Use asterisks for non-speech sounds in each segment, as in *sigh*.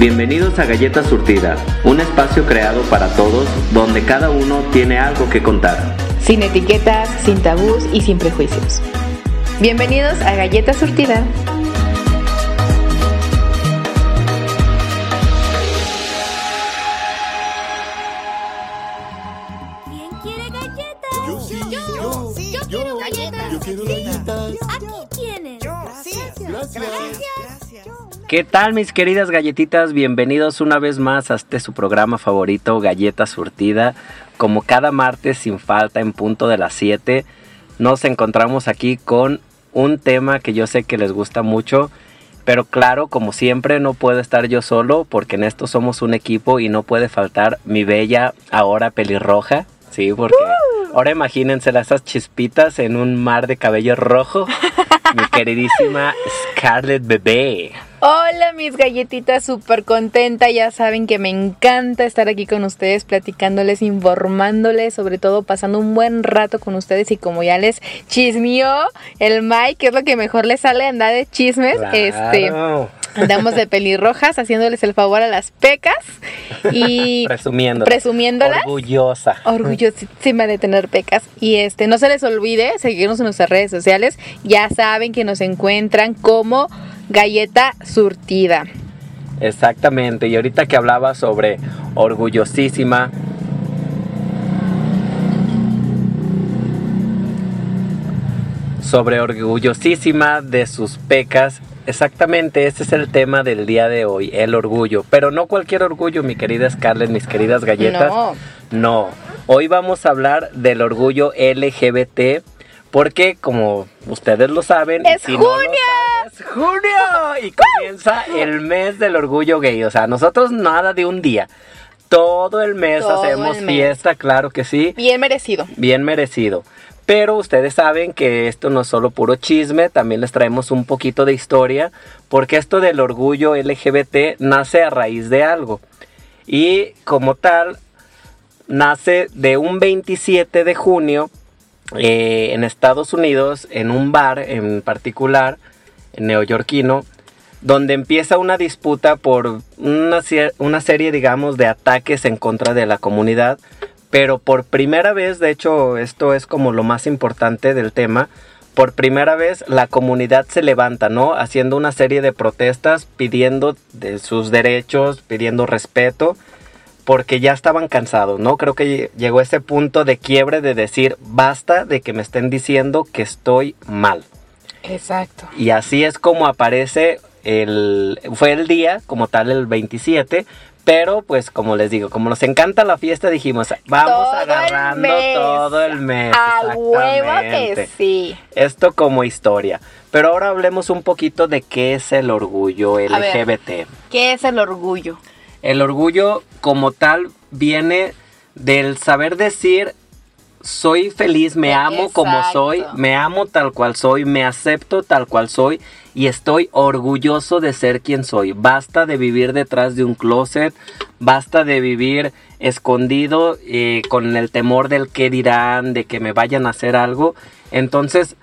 Bienvenidos a Galleta Surtida, un espacio creado para todos donde cada uno tiene algo que contar. Sin etiquetas, sin tabús y sin prejuicios. Bienvenidos a Galleta Surtida. ¿Qué tal mis queridas galletitas? Bienvenidos una vez más a este su programa favorito, Galleta Surtida. Como cada martes sin falta en punto de las 7, nos encontramos aquí con un tema que yo sé que les gusta mucho. Pero claro, como siempre, no puedo estar yo solo porque en esto somos un equipo y no puede faltar mi bella ahora pelirroja. Sí, porque ahora imagínense esas chispitas en un mar de cabello rojo. *laughs* mi queridísima Scarlett Bebé. Hola mis galletitas, súper contenta. Ya saben que me encanta estar aquí con ustedes, platicándoles, informándoles, sobre todo pasando un buen rato con ustedes. Y como ya les chismeó el Mike, que es lo que mejor les sale andar de chismes, este. Andamos de pelirrojas haciéndoles el favor a las pecas y *laughs* Presumiendo. presumiéndolas. Orgullosa. orgullosísima de tener pecas. Y este, no se les olvide seguirnos en nuestras redes sociales. Ya saben que nos encuentran como Galleta Surtida. Exactamente. Y ahorita que hablaba sobre orgullosísima. Sobre orgullosísima de sus pecas. Exactamente, ese es el tema del día de hoy, el orgullo. Pero no cualquier orgullo, mi querida Scarlett, mis queridas galletas. No. No, hoy vamos a hablar del orgullo LGBT porque como ustedes lo saben, ¡Es no lo junio! saben, es junio y comienza el mes del orgullo gay, o sea, nosotros nada de un día. Todo el mes Todo hacemos el mes. fiesta, claro que sí, Bien merecido. bien merecido. Pero ustedes saben que esto no es solo puro chisme, también les traemos un poquito de historia, porque esto del orgullo LGBT nace a raíz de algo. Y como tal, nace de un 27 de junio eh, en Estados Unidos, en un bar en particular, neoyorquino, donde empieza una disputa por una, una serie, digamos, de ataques en contra de la comunidad. Pero por primera vez, de hecho, esto es como lo más importante del tema. Por primera vez la comunidad se levanta, ¿no? Haciendo una serie de protestas, pidiendo de sus derechos, pidiendo respeto porque ya estaban cansados, ¿no? Creo que llegó ese punto de quiebre de decir, basta de que me estén diciendo que estoy mal. Exacto. Y así es como aparece el... Fue el día, como tal, el 27, pero pues como les digo, como nos encanta la fiesta, dijimos, vamos Todo el agarrando mes. todo el mes. A huevo que sí. Esto como historia. Pero ahora hablemos un poquito de qué es el orgullo ver. LGBT. ¿Qué es el orgullo? El orgullo como tal viene del saber decir soy feliz, me amo como soy, me amo tal cual soy, me acepto tal cual soy y estoy orgulloso de ser quien soy. Basta de vivir detrás de un closet, basta de vivir escondido eh, con el temor del que dirán, de que me vayan a hacer algo. Entonces,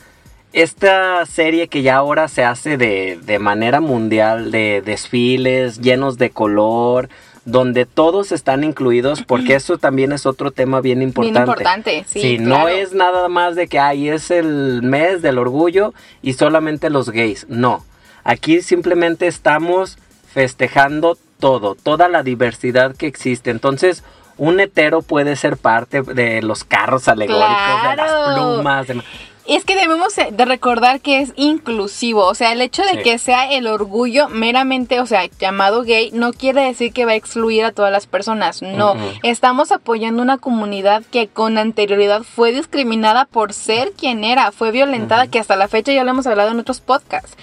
esta serie que ya ahora se hace de, de manera mundial, de desfiles llenos de color, donde todos están incluidos, porque *clears throat* eso también es otro tema bien importante. Bien importante, sí. no claro. es nada más de que ahí es el mes del orgullo y solamente los gays. No. Aquí simplemente estamos festejando todo, toda la diversidad que existe. Entonces, un hetero puede ser parte de los carros alegóricos, de las plumas. de- Es que debemos de recordar que es inclusivo, o sea, el hecho de Sí. que sea el orgullo meramente, o sea, llamado gay, no quiere decir que va a excluir a todas las personas, no. Estamos apoyando una comunidad que con anterioridad fue discriminada por ser quien era, fue violentada, que hasta la fecha ya lo hemos hablado en otros podcasts.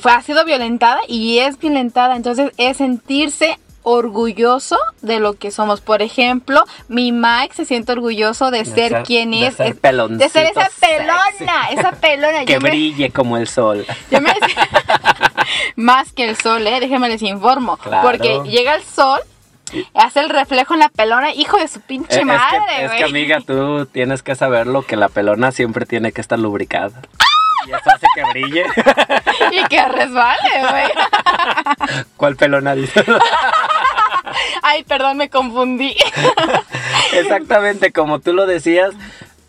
Fue, ha sido violentada y es violentada, entonces es sentirse orgulloso de lo que somos. Por ejemplo, mi Mike se siente orgulloso de, De ser, ser- quien de es. ser de ser esa sexy. pelona, esa pelona. Que Yo me- brille como el sol. *laughs* yo me *laughs* más que el sol, eh, déjenme les informo. Claro. Porque llega el sol, hace el reflejo en la pelona, hijo de su pinche Eh, es, madre, que, es que, amiga, tú tienes que saberlo que la pelona siempre tiene que estar lubricada. Y eso hace que brille. *laughs* y que resbale, güey. ¿Cuál pelona dice? *laughs* Ay, perdón, me confundí. *laughs* Exactamente, como tú lo decías,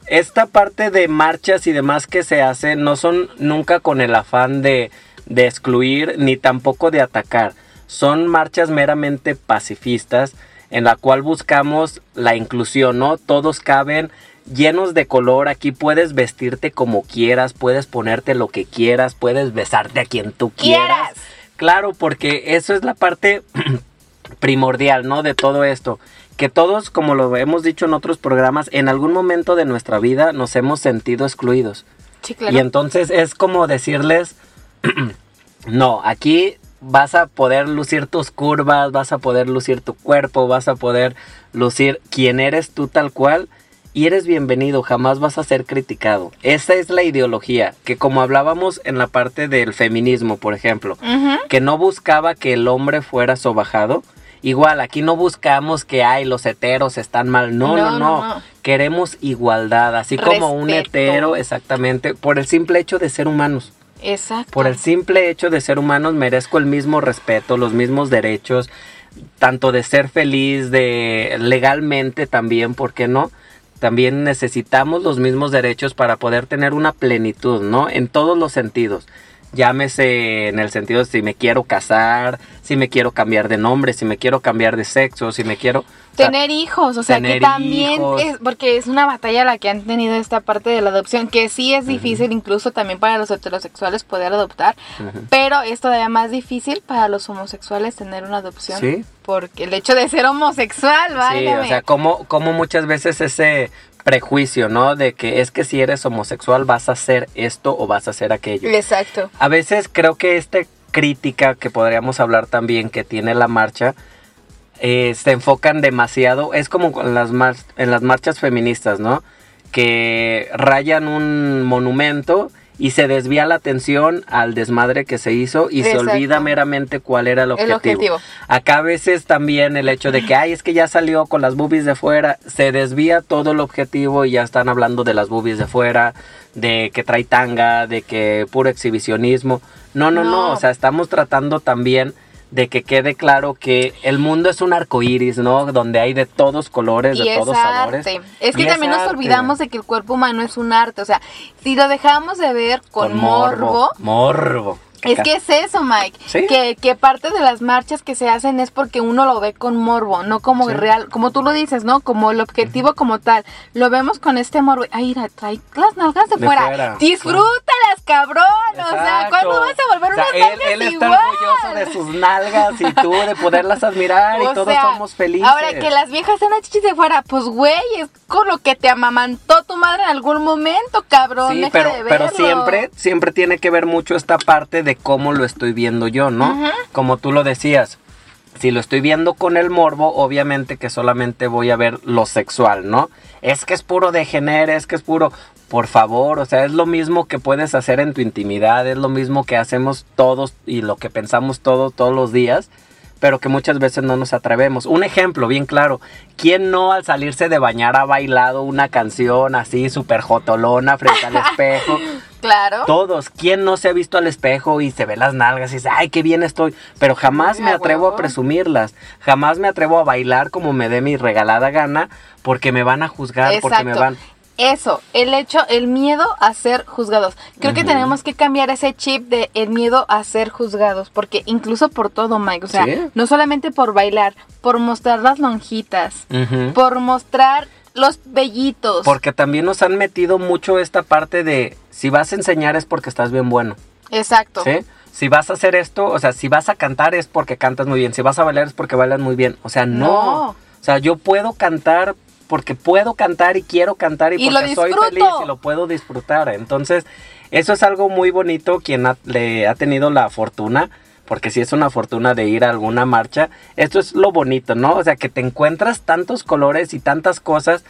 esta parte de marchas y demás que se hacen no son nunca con el afán de, de excluir ni tampoco de atacar. Son marchas meramente pacifistas en la cual buscamos la inclusión, ¿no? Todos caben llenos de color, aquí puedes vestirte como quieras, puedes ponerte lo que quieras, puedes besarte a quien tú quieras. Quieras. Claro, porque eso es la parte *clears throat* primordial, ¿no? De todo esto. Que todos, como lo hemos dicho en otros programas, en algún momento de nuestra vida nos hemos sentido excluidos. Sí, claro. Y entonces es como decirles, *clears throat* no, aquí vas a poder lucir tus curvas, vas a poder lucir tu cuerpo, vas a poder lucir quién eres tú tal cual y eres bienvenido, jamás vas a ser criticado. Esa es la ideología, que como hablábamos en la parte del feminismo, por ejemplo, que no buscaba que el hombre fuera sobajado. Igual, aquí no buscamos que ay, los heteros están mal. No, no, No, no. no, no. Queremos igualdad, así como un hetero, exactamente, por el simple hecho de ser humanos. Exacto. Por el simple hecho de ser humanos merezco el mismo respeto, los mismos derechos, tanto de ser feliz, de legalmente también, ¿por qué no? También necesitamos los mismos derechos para poder tener una plenitud, ¿no? En todos los sentidos. Llámese en el sentido de si me quiero casar, si me quiero cambiar de nombre, si me quiero cambiar de sexo, si me quiero... o sea, Tener hijos, o sea, que también hijos. es, porque es una batalla la que han tenido esta parte de la adopción, que sí es difícil incluso también para los heterosexuales poder adoptar, pero es todavía más difícil para los homosexuales tener una adopción. Sí. Porque el hecho de ser homosexual, Sí, válgame. o sea, como, como muchas veces ese prejuicio, ¿no? De que es que si eres homosexual vas a hacer esto o vas a hacer aquello. Exacto. A veces creo que esta crítica que podríamos hablar también que tiene la marcha eh, se enfocan demasiado, es como las mar- en las marchas feministas, ¿no? Que rayan un monumento y se desvía la atención al desmadre que se hizo y se olvida meramente cuál era el El objetivo. objetivo. Acá a veces también el hecho de que, ay, es que ya salió con las boobies de fuera, se desvía todo el objetivo y ya están hablando de las boobies de fuera, de que trae tanga, de que puro exhibicionismo. No, no, no, No. o sea, estamos tratando también de que quede claro que el mundo es un arco iris, ¿no? Donde hay de todos colores, Y de es todos sabores. Es que Y también nos arte. olvidamos de que el cuerpo humano es un arte. O sea, si lo dejamos de ver con, morbo, Morbo. Es que es eso, Mike. Sí. Que, que parte de las marchas que se hacen es porque uno lo ve con morbo, no como Sí. real, como tú lo dices, ¿no? Como el objetivo como tal. Lo vemos con este morbo. Ay, mira, trae las nalgas de, De fuera. fuera. Disfrútalas, cabrón. O sea, Exacto. ¿cuándo vas a volver O sea, unas él, nalgas él está igual? orgulloso de sus nalgas y tú de poderlas admirar *laughs* y todos sea, somos felices. Ahora que las viejas sean chichis de fuera, pues güey, es con lo que te amamantó tu madre en algún momento, cabrón. Sí, deja pero, de pero verlo. siempre, siempre tiene que ver mucho esta parte de cómo lo estoy viendo yo, ¿no? Como tú lo decías, si lo estoy viendo con el morbo, obviamente que solamente voy a ver lo sexual, ¿no? Es que es puro de género, es que es puro, por favor, o sea, es lo mismo que puedes hacer en tu intimidad, es lo mismo que hacemos todos y lo que pensamos todos, todos los días. Pero que muchas veces no nos atrevemos. Un ejemplo bien claro. ¿Quién no al salirse de bañar ha bailado una canción así súper jotolona frente al *laughs* espejo? Claro. Todos. ¿Quién no se ha visto al espejo y se ve las nalgas y dice, ay, qué bien estoy? Pero jamás me atrevo a presumirlas. Jamás me atrevo a bailar como me dé mi regalada gana porque me van a juzgar, porque me van... Eso, el hecho, el miedo a ser juzgados. Creo que tenemos que cambiar ese chip de el miedo a ser juzgados, porque incluso por todo, Mike, o sea, Sí. no solamente por bailar, por mostrar las lonjitas, por mostrar los vellitos. Porque también nos han metido mucho esta parte de si vas a enseñar es porque estás bien bueno. Exacto. ¿Sí? Si vas a hacer esto, o sea, si vas a cantar es porque cantas muy bien, si vas a bailar es porque bailas muy bien. O sea, no. No. O sea, yo puedo cantar porque puedo cantar y quiero cantar y, porque soy feliz y lo puedo disfrutar. Entonces, eso es algo muy bonito quien ha- le ha tenido la fortuna, porque si es una fortuna de ir a alguna marcha, esto es lo bonito, ¿no? O sea, que te encuentras tantos colores y tantas cosas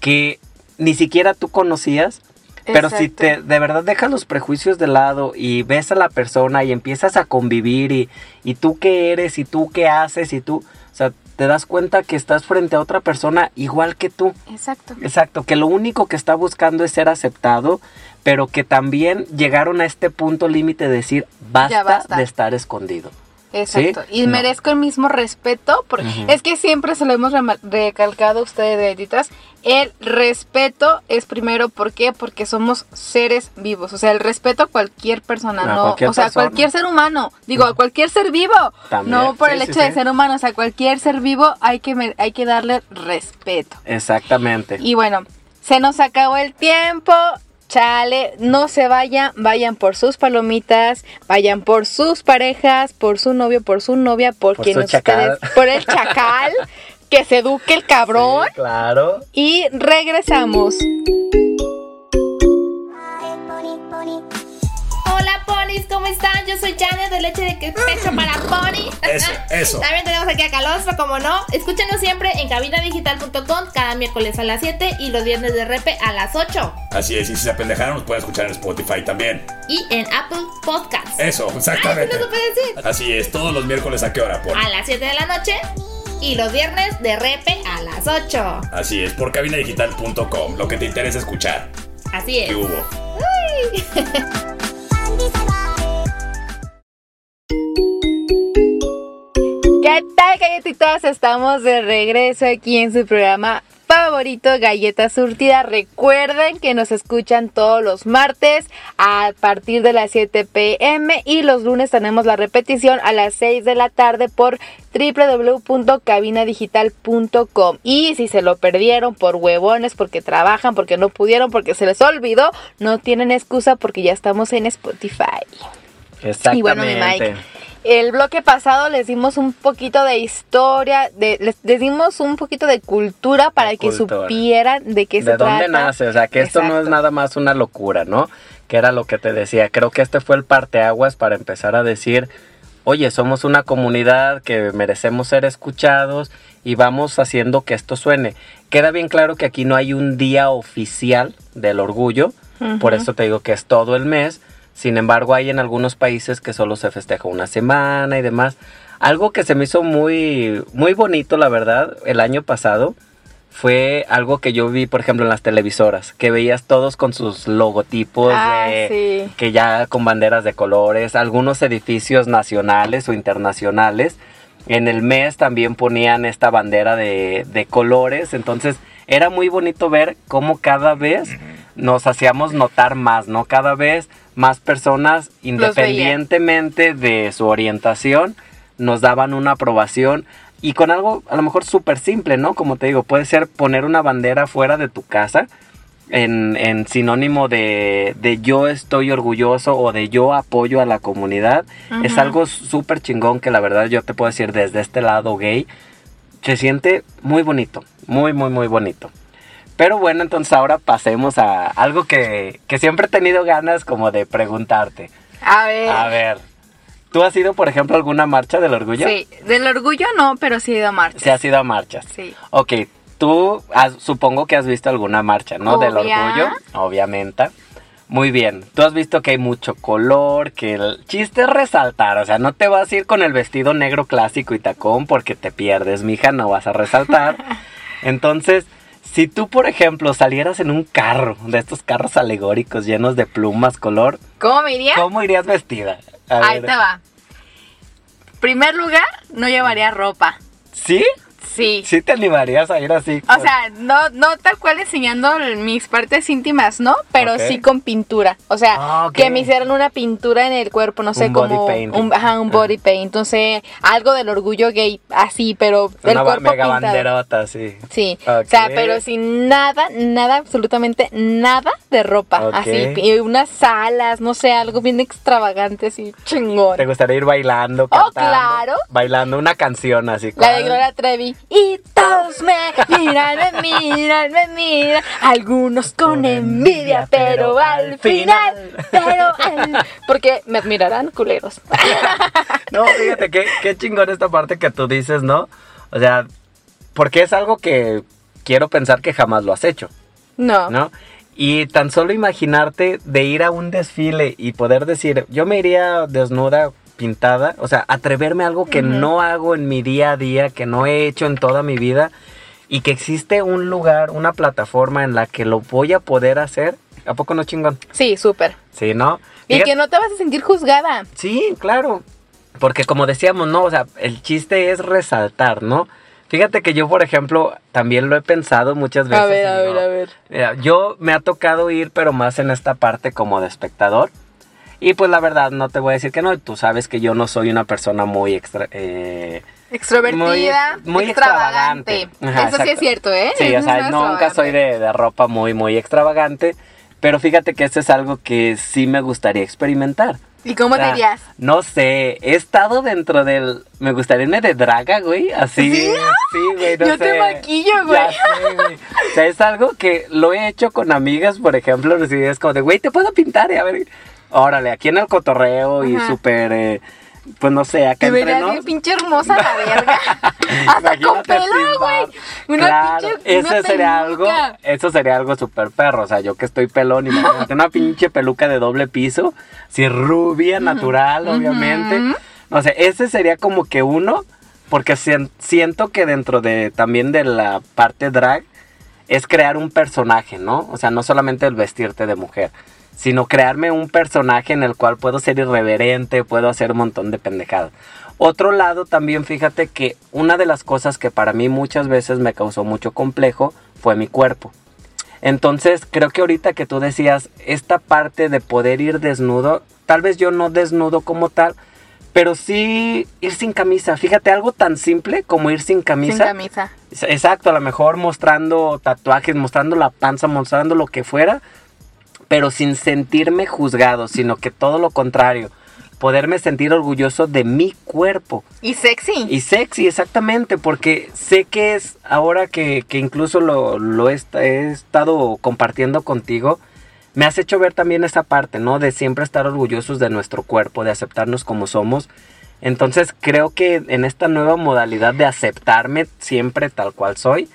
que ni siquiera tú conocías. Pero si te de verdad dejas los prejuicios de lado y ves a la persona y empiezas a convivir y, y tú qué eres y tú qué haces y tú, o sea, te das cuenta que estás frente a otra persona igual que tú. Exacto. Exacto, que lo único que está buscando es ser aceptado, pero que también llegaron a este punto límite de decir, basta, de estar escondido. Exacto. ¿Sí? Y No. merezco el mismo respeto. Porque. Es que siempre se lo hemos recalcado a ustedes, galletitas. El respeto es primero, ¿por qué? Porque somos seres vivos. O sea, el respeto a cualquier persona, A no. cualquier o sea, a cualquier ser humano. Digo, a cualquier ser vivo. También. No por Sí, el sí, hecho de ser humano. O sea, cualquier ser vivo hay que, hay que darle respeto. Exactamente. Y bueno, se nos acabó el tiempo. Chale, no se vayan, vayan por sus palomitas, vayan por sus parejas, por su novio, por su novia, por, Por quien ustedes, chacal. *laughs* por el chacal, que se eduque el cabrón. Sí, claro. Y regresamos. Hola ponis, ¿cómo están? Yo soy Janet de Leche de Pecho para Pony. Eso, eso. *laughs* También tenemos aquí a Calostro, como no. Escúchenos siempre en cabinadigital.com cada miércoles a las 7 y los viernes de repe a las 8. Así es, y si se apendejaron, nos pueden escuchar en Spotify también. Y en Apple Podcasts. Eso, exactamente. Ay. Así es, todos los miércoles a qué hora, por. A las 7 de la noche y los viernes de repe a las 8. Así es, por cabinadigital.com, lo que te interesa escuchar. Así es. ¿Qué hubo? *laughs* ¿Qué tal, galletitas? Estamos de regreso aquí en su programa favorito, Galleta Surtida. Recuerden que nos escuchan todos los martes a partir de las 7 pm y los lunes tenemos la repetición a las 6 de la tarde por www.cabinadigital.com. Y si se lo perdieron por huevones, porque trabajan, porque no pudieron, porque se les olvidó, no tienen excusa porque ya estamos en Spotify. Exactamente. Y bueno, mi Mike, el bloque pasado les dimos un poquito de historia, de, les, les dimos un poquito de cultura para De que cultura. supieran de qué se ¿De trata. dónde nace? O sea, que esto no es nada más una locura, ¿no? Que era lo que te decía. Creo que este fue el parteaguas para empezar a decir, oye, somos una comunidad que merecemos ser escuchados y vamos haciendo que esto suene. Queda bien claro que aquí no hay un día oficial del orgullo, por eso te digo que es todo el mes. Sin embargo, hay en algunos países que solo se festeja una semana y demás. Algo que se me hizo muy, muy bonito, la verdad, el año pasado fue algo que yo vi, por ejemplo, en las televisoras, que veías todos con sus logotipos Ah, de, sí. que ya con banderas de colores, algunos edificios nacionales o internacionales. En el mes también ponían esta bandera de, de colores, entonces era muy bonito ver cómo cada vez nos hacíamos notar más, ¿no? Cada vez más personas, independientemente de su orientación, nos daban una aprobación y con algo a lo mejor súper simple, ¿no? Como te digo, puede ser poner una bandera fuera de tu casa en, en sinónimo de, de yo estoy orgulloso o de yo apoyo a la comunidad. Es algo súper chingón que la verdad yo te puedo decir desde este lado gay. Se siente muy bonito, muy, muy, muy bonito. Pero bueno, entonces ahora pasemos a algo que, que siempre he tenido ganas como de preguntarte. A ver. A ver, ¿tú has ido, por ejemplo, a alguna marcha del orgullo? Sí, del orgullo no, pero sí he ido a marchas. Se has ido a marchas. Sí. Ok, tú has- supongo que has visto alguna marcha, ¿no? Del orgullo, obviamente. Muy bien, tú has visto que hay mucho color, que el chiste es resaltar, o sea, no te vas a ir con el vestido negro clásico y tacón porque te pierdes, mija, no vas a resaltar. *laughs* Entonces, si tú, por ejemplo, salieras en un carro, de estos carros alegóricos llenos de plumas, color, ¿Cómo me iría? ¿cómo irías vestida? A Ahí ver. te va. Primer lugar, no llevaría ropa. ¿Sí? Sí. ¿Sí te animarías a ir así? O sea, no, no tal cual enseñando mis partes íntimas, ¿no? Pero sí con pintura. O sea, Ah, que me hicieran una pintura en el cuerpo, no sé, Un body como painting. un, ajá, un body paint. No sé, algo del orgullo gay, así, pero el Una cuerpo mega pintado. banderota, sí. Sí, o sea, pero sin nada, nada, absolutamente nada de ropa. Así, y unas alas, no sé, algo bien extravagante, así, chingón. ¿Te gustaría ir bailando? Oh, cantando? claro. Bailando una canción así. La de. Gloria Trevi. Y todos me miran, me miran, me miran. Algunos con, envidia, pero, al al final, final. pero al... Porque me admirarán culeros. No, fíjate qué, qué chingón esta parte que tú dices, ¿no? O sea, porque es algo que quiero pensar que jamás lo has hecho, No. ¿no? Y tan solo imaginarte de ir a un desfile y poder decir, yo me iría desnuda, pintada, o sea, atreverme a algo que no hago en mi día a día, que no he hecho en toda mi vida, y que existe un lugar, una plataforma en la que lo voy a poder hacer, ¿A poco no chingón? Sí, súper. Sí, ¿no? Y Fíjate- que no te vas a sentir juzgada. Sí, claro. Porque como decíamos, ¿no? O sea, el chiste es resaltar, ¿no? Fíjate que yo, por ejemplo, también lo he pensado muchas veces. A ver, a ver, a ver. Mira, yo me ha tocado ir, pero más en esta parte como de espectador. Y pues la verdad, no te voy a decir que no. Tú sabes que yo no soy una persona muy extra... eh, Extrovertida, Muy- muy extravagante. extravagante. Ajá, Eso sí es cierto, ¿eh? Sí, o sea, *laughs* nunca soy de, de ropa muy, muy extravagante. Pero fíjate que eso es algo que sí me gustaría experimentar. ¿Y cómo O sea, te dirías? No sé, he estado dentro del... Me gustaría irme de draga, güey, así. ¿Sí? Sí, güey, no Yo te maquillo, güey. Ya sé, güey. O sea, es algo que lo he hecho con amigas, por ejemplo, no sé, es como de, güey, te puedo pintar, y a ver... Órale, aquí en el cotorreo y Ajá. súper... eh, pues no sé, acá Te verías bien pinche hermosa la verga. *laughs* *laughs* Hasta con pelo, güey. Una claro, pinche eso una sería algo, eso sería algo súper perro, o sea, yo que estoy pelón, imagínate una pinche peluca de doble piso, si rubia, natural, obviamente. No sé, ese sería como que uno, porque sien- siento que dentro de también de la parte drag es crear un personaje, ¿no? O sea, no solamente el vestirte de mujer, sino crearme un personaje en el cual puedo ser irreverente, puedo hacer un montón de pendejadas. Otro lado también, fíjate que una de las cosas que para mí muchas veces me causó mucho complejo fue mi cuerpo. Entonces, creo que ahorita que tú decías, esta parte de poder ir desnudo, tal vez yo no desnudo como tal, pero sí ir sin camisa. Fíjate, algo tan simple como ir sin camisa. Sin camisa. Exacto, a lo mejor mostrando tatuajes, mostrando la panza, mostrando lo que fuera, pero sin sentirme juzgado, sino que todo lo contrario, poderme sentir orgulloso de mi cuerpo. Y sexy. Y sexy, exactamente, porque sé que es, ahora que, que incluso lo, lo he, he estado compartiendo contigo, me has hecho ver también esa parte, ¿no? De siempre estar orgullosos de nuestro cuerpo, de aceptarnos como somos. Entonces creo que en esta nueva modalidad de aceptarme siempre tal cual soy,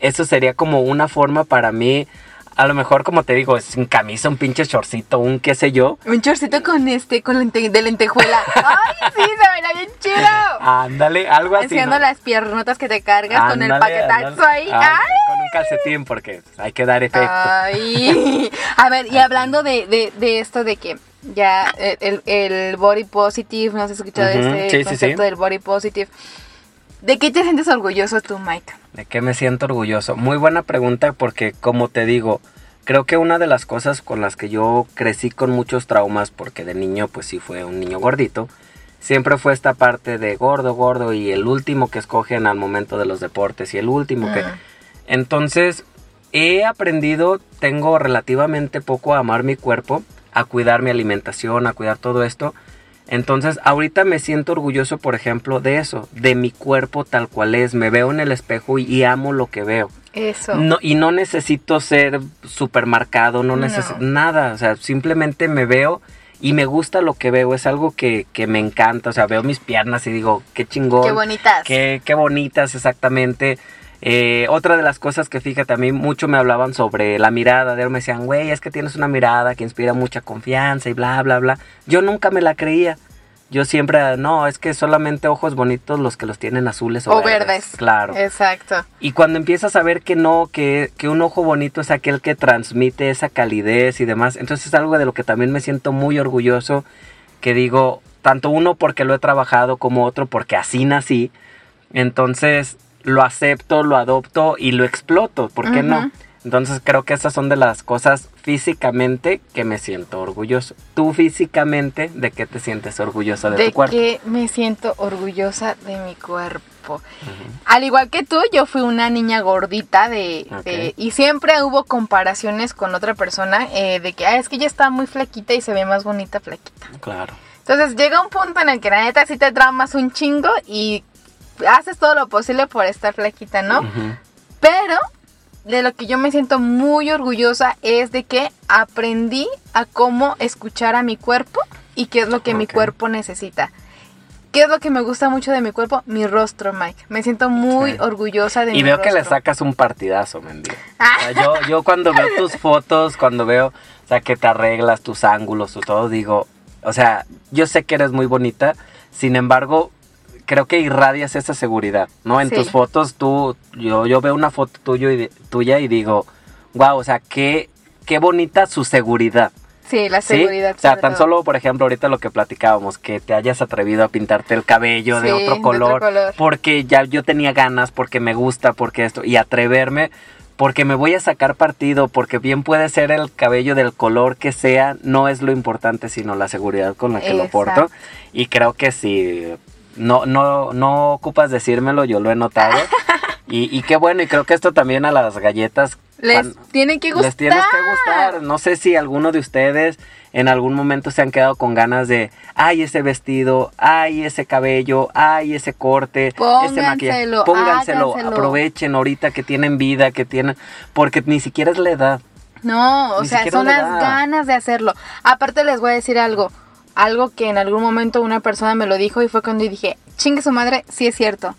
eso sería como una forma para mí, a lo mejor como te digo, sin camisa, un pinche shortcito, un qué sé yo. Un chorcito con este, con lente- de lentejuela. *laughs* ¡Ay, sí! Se vería bien chido. Ándale, algo así. Enseñando ¿no? las piernotas que te cargas con el paquetazo ándale. ahí. Ándale, ¡Ay! Con un calcetín porque hay que dar efecto. Ay. *laughs* A ver, y hablando de, de, de esto de que ya eh, el, el body positive, ¿no has escuchado Ujú, este sí, sí, concepto sí. del body positive? ¿De qué te sientes orgulloso tú, Mike? ¿De qué me siento orgulloso? Muy buena pregunta porque como te digo, creo que una de las cosas con las que yo crecí con muchos traumas, porque de niño pues sí fue un niño gordito, siempre fue esta parte de gordo, gordo y el último que escogen al momento de los deportes y el último que... Entonces, he aprendido, tengo relativamente poco a amar mi cuerpo, a cuidar mi alimentación, a cuidar todo esto. Entonces, ahorita me siento orgulloso, por ejemplo, de eso, de mi cuerpo tal cual es. Me veo en el espejo y, y amo lo que veo. Eso. No, y no necesito ser supermercado, no No. necesito nada. O sea, simplemente me veo y me gusta lo que veo. Es algo que, que me encanta. O sea, veo mis piernas y digo, qué chingón. Qué bonitas. Qué, qué bonitas, exactamente. Eh, otra de las cosas que fíjate, a mí mucho me hablaban sobre la mirada. De me decían, güey, es que tienes una mirada que inspira mucha confianza y bla, bla, bla. Yo nunca me la creía. Yo siempre, no, es que solamente ojos bonitos los que los tienen azules o, O verdes. Claro. Exacto. Y cuando empiezas a ver que no, que, que un ojo bonito es aquel que transmite esa calidez y demás, entonces es algo de lo que también me siento muy orgulloso, que digo, tanto uno porque lo he trabajado como otro porque así nací, entonces lo acepto, lo adopto y lo exploto, ¿por qué no? Entonces creo que esas son de las cosas físicamente que me siento orgulloso. Tú físicamente, ¿de qué te sientes orgullosa de, De tu cuerpo? que me siento orgullosa de mi cuerpo. Al igual que tú, yo fui una niña gordita de, de- y siempre hubo comparaciones con otra persona eh, de que "Ah, es que ella está muy flaquita y se ve más bonita flaquita. Claro. Entonces llega un punto en el que la neta sí te traumas un chingo y haces todo lo posible por estar flaquita, ¿no? Pero de lo que yo me siento muy orgullosa es de que aprendí a cómo escuchar a mi cuerpo y qué es lo que mi cuerpo necesita. ¿Qué es lo que me gusta mucho de mi cuerpo? Mi rostro, Mike. Me siento muy Sí. orgullosa de mi Y veo que le rostro. sacas un partidazo, mendigo. *laughs* Ah. O sea, yo, yo cuando veo tus fotos, cuando veo, o sea, que te arreglas tus ángulos, tu todo, digo, o sea, yo sé que eres muy bonita, sin embargo, creo que irradias esa seguridad, ¿no? En Sí. tus fotos, tú, yo, yo veo una foto tuyo y de- tuya y digo, wow, o sea, qué qué bonita su seguridad. Sí, la ¿sí? seguridad. O sea, tan todo. solo, por ejemplo, ahorita lo que platicábamos, que te hayas atrevido a pintarte el cabello de Sí, otro de color, otro color. porque ya yo tenía ganas, porque me gusta, porque esto, y atreverme, porque me voy a sacar partido, porque bien puede ser el cabello del color que sea, no es lo importante, sino la seguridad con la que lo porto. Y creo que si no, no, no ocupas decírmelo, yo lo he notado. y, y qué bueno, y creo que esto también a las galletas Les tiene que gustar. les tienes que gustar. No sé si alguno de ustedes en algún momento se han quedado con ganas de, ay, ese vestido, ay, ese cabello, ay, ese corte, ese maquillaje. Pónganselo, Pónganselo, háganselo. aprovechen ahorita que tienen vida, que tienen, porque ni siquiera es la edad. No, o Ni sea, son las ganas de hacerlo. Aparte les voy a decir algo, algo que en algún momento una persona me lo dijo y fue cuando dije, chingue su madre, sí es cierto.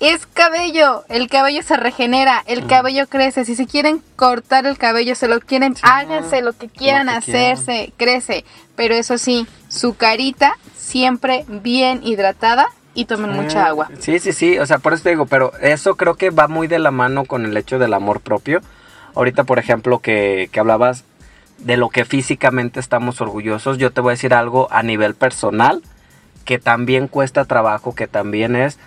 Es cabello, el cabello se regenera, el cabello crece. Si se quieren cortar el cabello, se lo quieren, háganse lo que quieran lo que quieran. hacerse, crece. Pero eso sí, su carita siempre bien hidratada y tomen mucha agua. Sí, sí, sí, o sea, por eso te digo, pero eso creo que va muy de la mano con el hecho del amor propio. Ahorita, por ejemplo, que, que hablabas de lo que físicamente estamos orgullosos, yo te voy a decir algo a nivel personal, que también cuesta trabajo, que también es,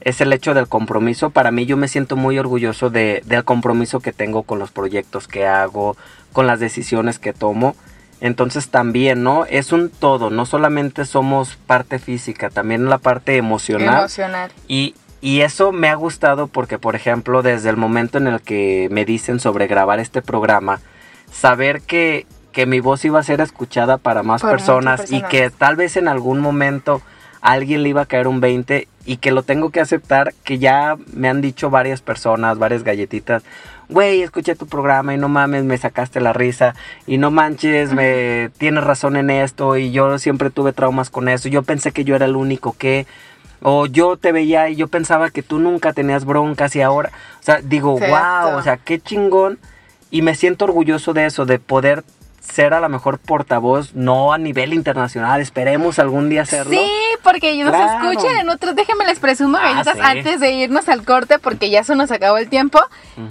es el hecho del compromiso. Para mí yo me siento muy orgulloso de, del compromiso que tengo con los proyectos que hago, con las decisiones que tomo. Entonces también, ¿no? Es un todo, no solamente somos parte física, también la parte emocional. Emocional. Y, y eso me ha gustado porque, por ejemplo, desde el momento en el que me dicen sobre grabar este programa, saber que, que mi voz iba a ser escuchada para más personas, y que tal vez en algún momento a alguien le iba a caer un 20 y que lo tengo que aceptar, que ya me han dicho varias personas, varias galletitas, güey, escuché tu programa y no mames, me sacaste la risa y no manches, me tienes razón en esto y yo siempre tuve traumas con eso, yo pensé que yo era el único que... O yo te veía y yo pensaba que tú nunca tenías broncas y ahora, o sea, digo, Cierto. wow, o sea, qué chingón. Y me siento orgulloso de eso, de poder ser a la mejor portavoz, no a nivel internacional, esperemos algún día hacerlo. Sí, porque ellos Claro. nos escuchan en otros. Déjenme les presumo, Ah, sí. antes de irnos al corte, porque ya se nos acabó el tiempo.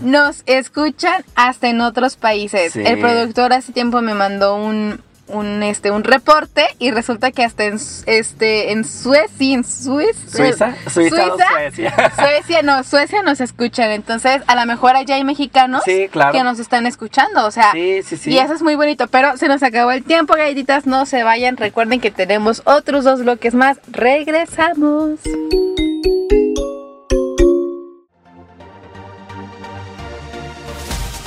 Nos escuchan hasta en otros países. Sí. El productor hace tiempo me mandó un. Un, este, un reporte y resulta que hasta en, este, en Suecia, en Suiza, Suiza, Suiza o Suecia. *laughs* Suecia, no, Suecia nos escuchan. Entonces, a lo mejor allá hay mexicanos Sí, claro. que nos están escuchando. O sea, Sí, sí, sí. y eso es muy bonito, pero se nos acabó el tiempo, galletitas, no se vayan. Recuerden que tenemos otros dos bloques más. Regresamos.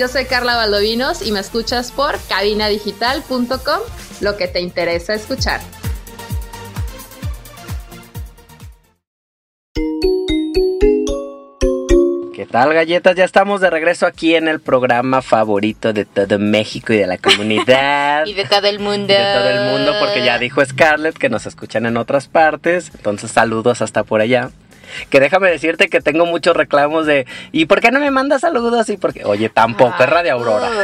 Yo soy Carla Valdovinos y me escuchas por cabinadigital.com, lo que te interesa escuchar. ¿Qué tal, galletas? Ya estamos de regreso aquí en el programa favorito de todo México y de la comunidad. *laughs* Y de todo el mundo. de todo el mundo, porque ya dijo Scarlett que nos escuchan en otras partes. Entonces, saludos hasta por allá. Que déjame decirte que tengo muchos reclamos de ¿y por qué no me mandas saludos? Y porque, oye, tampoco es Radio Aurora. *laughs*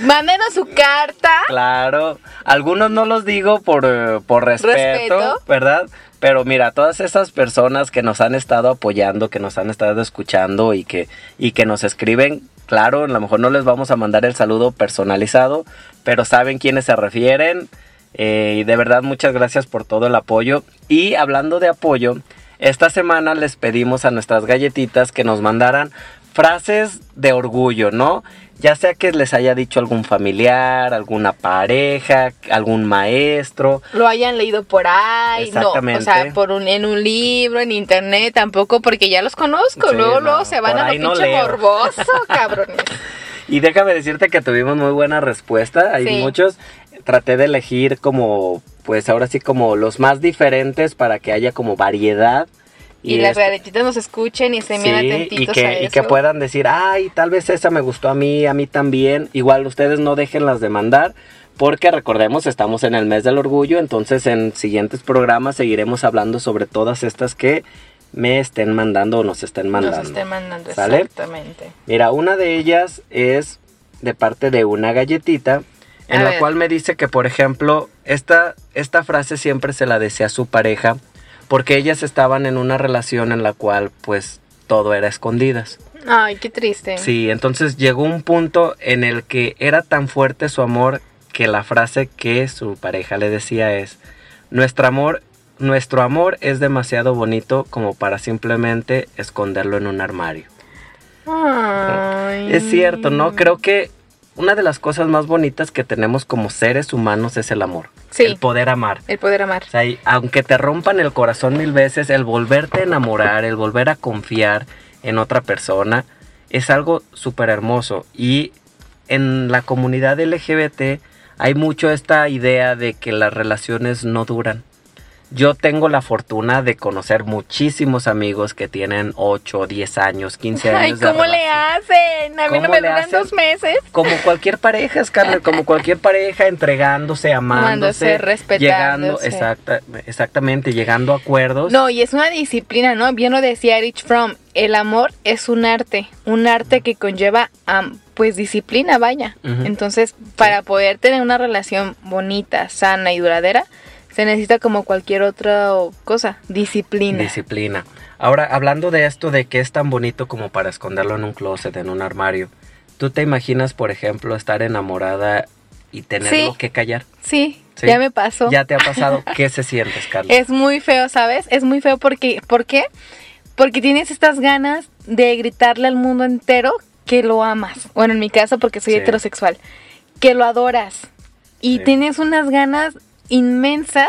Mándenos su carta. Claro, algunos no los digo por, eh, por respeto, Respeto. ¿verdad? Pero mira, todas esas personas que nos han estado apoyando, que nos han estado escuchando y que, y que nos escriben, claro, a lo mejor no les vamos a mandar el saludo personalizado, pero saben quiénes se refieren. Eh, y de verdad, muchas gracias por todo el apoyo. Y hablando de apoyo, esta semana les pedimos a nuestras galletitas que nos mandaran frases de orgullo, ¿no? Ya sea que les haya dicho algún familiar, alguna pareja, algún maestro. Lo hayan leído por ahí, no, o Exactamente. sea, por un, en un libro, en internet, tampoco, porque ya los conozco, Sí, luego, no, luego se van a lo no pinche leo. morboso, *laughs* cabrones. Y déjame decirte que tuvimos muy buena respuesta. Hay Sí. muchos. Traté de elegir como, pues ahora sí, como los más diferentes para que haya como variedad. Y, Y las galletitas nos escuchen y bien Sí, atentitos y que, a y eso. que puedan decir, ay, tal vez esa me gustó a mí, a mí también. Igual ustedes no déjenlas de mandar, porque recordemos, estamos en el mes del orgullo, entonces en siguientes programas seguiremos hablando sobre todas estas que me estén mandando o nos estén mandando. Nos estén mandando, ¿Sale? exactamente. Mira, una de ellas es de parte de una galletita, en A la ver. cual me dice que, por ejemplo, esta, esta frase siempre se la decía a su pareja, porque ellas estaban en una relación en la cual, pues, todo era escondidas. Ay, qué triste. Sí, entonces llegó un punto en el que era tan fuerte su amor que la frase que su pareja le decía es, nuestro amor, nuestro amor es demasiado bonito como para simplemente esconderlo en un armario. Ay. Es cierto, ¿no? Creo que una de las cosas más bonitas que tenemos como seres humanos es el amor. Sí. El poder amar. El poder amar. O sea, y aunque te rompan el corazón mil veces, el volverte a enamorar, el volver a confiar en otra persona, es algo súper hermoso. Y en la comunidad LGBT hay mucho esta idea de que las relaciones no duran. Yo tengo la fortuna de conocer muchísimos amigos que tienen 8, 10 años, 15 Ay, años. de ¿cómo le hacen? A mí no ¿Cómo me duran hacen? dos meses. Como cualquier pareja, Scarlett, como cualquier pareja, entregándose, amándose, respetándose. llegando, exacta, exactamente, llegando a acuerdos. No, y es una disciplina, ¿no? Bien lo decía Erich Fromm, el amor es un arte, un arte que conlleva am, pues disciplina, vaya. Entonces, para poder tener una relación bonita, sana y duradera, se necesita como cualquier otra cosa, disciplina. Disciplina. Ahora, hablando de esto de que es tan bonito como para esconderlo en un closet, en un armario, ¿tú te imaginas, por ejemplo, estar enamorada y tenerlo Sí. que callar? sí, Sí. ya me pasó. ¿Ya te ha pasado? *laughs* ¿Qué se siente, Scarlett? Es muy feo, ¿sabes? Es muy feo porque, ¿por qué? Porque tienes estas ganas de gritarle al mundo entero que lo amas. Bueno, en mi caso porque soy Sí. heterosexual. Que lo adoras. Y tienes unas ganas inmensas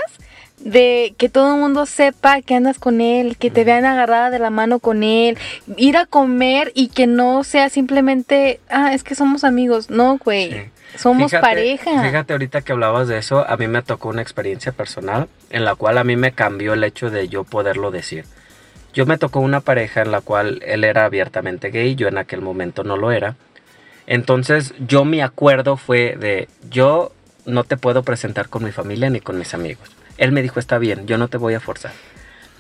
de que todo el mundo sepa que andas con él, que te vean agarrada de la mano con él, ir a comer y que no sea simplemente, ah, es que somos amigos. No, güey. Sí. Somos Fíjate- pareja. Fíjate ahorita que hablabas de eso, a mí me tocó una experiencia personal en la cual a mí me cambió el hecho de yo poderlo decir. Yo me tocó una pareja en la cual él era abiertamente gay, yo en aquel momento no lo era. Entonces yo mi acuerdo fue de yo no te puedo presentar con mi familia ni con mis amigos. Él me dijo está bien, yo no te voy a forzar.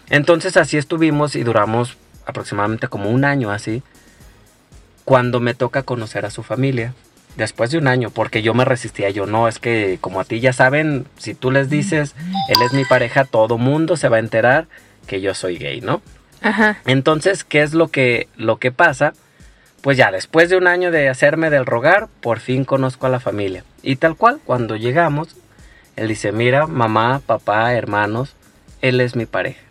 Entonces así estuvimos y duramos aproximadamente como un año así. Cuando me toca conocer a su familia, después de un año, porque yo me resistía, yo no, es que como a ti ya saben, si tú les dices, él es mi pareja, todo mundo se va a enterar que yo soy gay, ¿no? Ajá. Entonces, ¿qué es lo que, lo que pasa? Pues ya después de un año de hacerme del rogar, por fin conozco a la familia. Y tal cual, cuando llegamos, él dice, mira, mamá, papá, hermanos, él es mi pareja.